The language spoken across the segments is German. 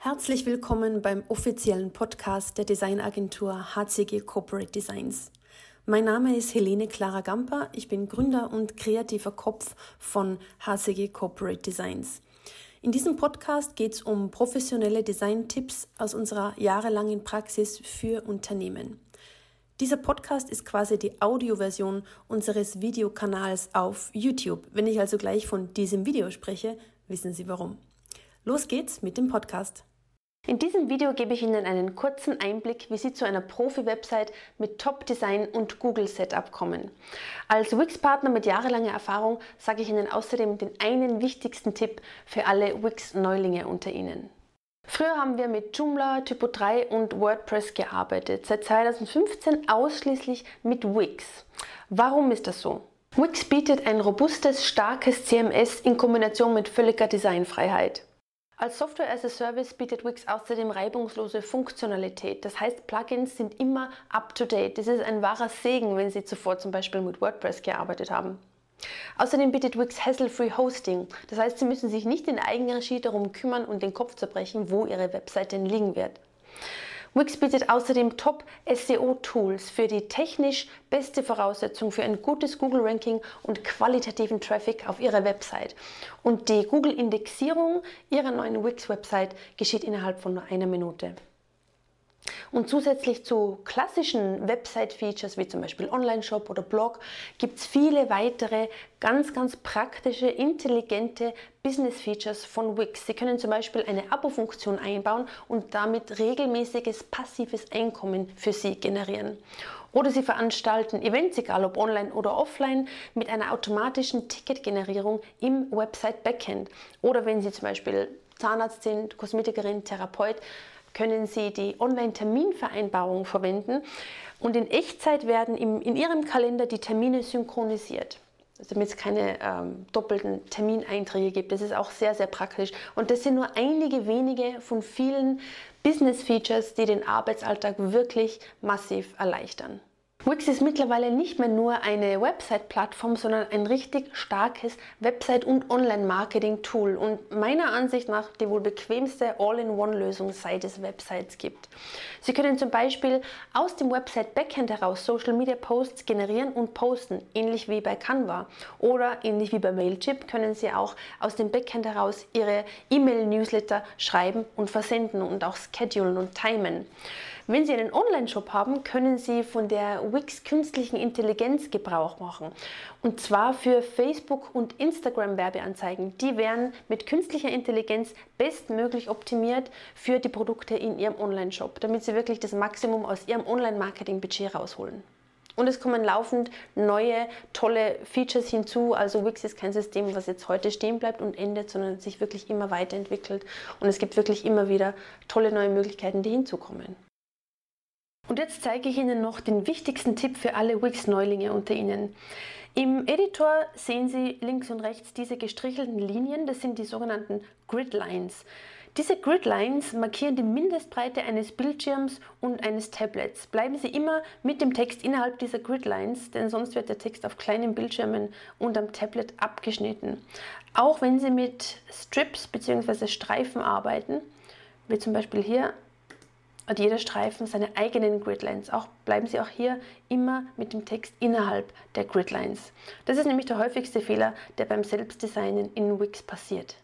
Herzlich willkommen beim offiziellen Podcast der Designagentur HCG Corporate Designs. Mein Name ist Helene Clara Gamper. Ich bin Gründer und kreativer Kopf von HCG Corporate Designs. In diesem Podcast geht es um professionelle Design-Tipps aus unserer jahrelangen Praxis für Unternehmen. Dieser Podcast ist quasi die Audioversion unseres Videokanals auf YouTube. Wenn ich also gleich von diesem Video spreche, wissen Sie warum. Los geht's mit dem Podcast. In diesem Video gebe ich Ihnen einen kurzen Einblick, wie Sie zu einer Profi-Website mit Top-Design und Google-Setup kommen. Als Wix-Partner mit jahrelanger Erfahrung sage ich Ihnen außerdem den einen wichtigsten Tipp für alle Wix-Neulinge unter Ihnen. Früher haben wir mit Joomla, Typo 3 und WordPress gearbeitet, seit 2015 ausschließlich mit Wix. Warum ist das so? Wix bietet ein robustes, starkes CMS in Kombination mit völliger Designfreiheit. Als Software as a Service bietet Wix außerdem reibungslose Funktionalität. Das heißt, Plugins sind immer up-to-date. Das ist ein wahrer Segen, wenn Sie zuvor zum Beispiel mit WordPress gearbeitet haben. Außerdem bietet Wix Hassle-Free Hosting. Das heißt, Sie müssen sich nicht in Eigenregie darum kümmern und den Kopf zerbrechen, wo Ihre Website denn liegen wird. Wix bietet außerdem Top-SEO-Tools für die technisch beste Voraussetzung für ein gutes Google-Ranking und qualitativen Traffic auf Ihrer Website. Und die Google-Indexierung Ihrer neuen Wix-Website geschieht innerhalb von nur einer Minute. Und zusätzlich zu klassischen Website-Features wie zum Beispiel Online-Shop oder Blog gibt es viele weitere ganz, ganz praktische, intelligente Business-Features von Wix. Sie können zum Beispiel eine Abo-Funktion einbauen und damit regelmäßiges passives Einkommen für Sie generieren. Oder Sie veranstalten Events, egal ob online oder offline, mit einer automatischen Ticketgenerierung im Website-Backend. Oder wenn Sie zum Beispiel Zahnarzt sind, Kosmetikerin, Therapeut, können Sie die Online-Terminvereinbarung verwenden und in Echtzeit werden im, in Ihrem Kalender die Termine synchronisiert. Damit es keine ähm, doppelten Termineinträge gibt. Das ist auch sehr, sehr praktisch. Und das sind nur einige wenige von vielen Business-Features, die den Arbeitsalltag wirklich massiv erleichtern. Wix ist mittlerweile nicht mehr nur eine Website-Plattform, sondern ein richtig starkes Website- und Online-Marketing-Tool und meiner Ansicht nach die wohl bequemste All-in-One-Lösung, seit es Websites gibt. Sie können zum Beispiel aus dem Website-Backend heraus Social-Media-Posts generieren und posten, ähnlich wie bei Canva oder ähnlich wie bei Mailchimp können Sie auch aus dem Backend heraus Ihre E-Mail-Newsletter schreiben und versenden und auch schedulen und timen. Wenn Sie einen Online-Shop haben, können Sie von der Wix künstlichen Intelligenz Gebrauch machen. Und zwar für Facebook und Instagram Werbeanzeigen. Die werden mit künstlicher Intelligenz bestmöglich optimiert für die Produkte in Ihrem Online-Shop, damit Sie wirklich das Maximum aus Ihrem Online-Marketing-Budget rausholen. Und es kommen laufend neue, tolle Features hinzu. Also Wix ist kein System, was jetzt heute stehen bleibt und endet, sondern sich wirklich immer weiterentwickelt. Und es gibt wirklich immer wieder tolle neue Möglichkeiten, die hinzukommen. Und jetzt zeige ich Ihnen noch den wichtigsten Tipp für alle Wix-Neulinge unter Ihnen. Im Editor sehen Sie links und rechts diese gestrichelten Linien, das sind die sogenannten Gridlines. Diese Gridlines markieren die Mindestbreite eines Bildschirms und eines Tablets. Bleiben Sie immer mit dem Text innerhalb dieser Gridlines, denn sonst wird der Text auf kleinen Bildschirmen und am Tablet abgeschnitten. Auch wenn Sie mit Strips bzw. Streifen arbeiten, wie zum Beispiel hier hat jeder Streifen seine eigenen Gridlines. Auch bleiben Sie auch hier immer mit dem Text innerhalb der Gridlines. Das ist nämlich der häufigste Fehler, der beim Selbstdesignen in Wix passiert.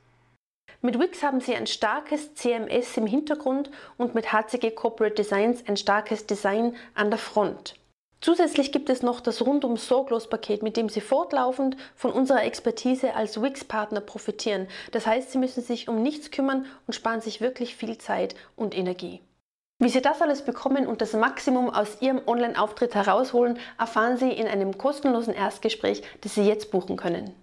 Mit Wix haben Sie ein starkes CMS im Hintergrund und mit HCG Corporate Designs ein starkes Design an der Front. Zusätzlich gibt es noch das rundum sorglos Paket, mit dem Sie fortlaufend von unserer Expertise als Wix-Partner profitieren. Das heißt, Sie müssen sich um nichts kümmern und sparen sich wirklich viel Zeit und Energie. Wie Sie das alles bekommen und das Maximum aus Ihrem Online-Auftritt herausholen, erfahren Sie in einem kostenlosen Erstgespräch, das Sie jetzt buchen können.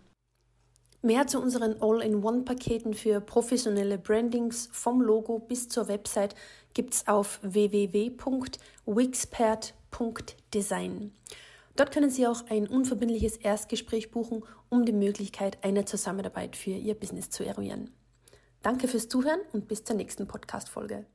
Mehr zu unseren All-in-One-Paketen für professionelle Brandings vom Logo bis zur Website gibt's auf www.wixpert.design. Dort können Sie auch ein unverbindliches Erstgespräch buchen, um die Möglichkeit einer Zusammenarbeit für Ihr Business zu eruieren. Danke fürs Zuhören und bis zur nächsten Podcast-Folge.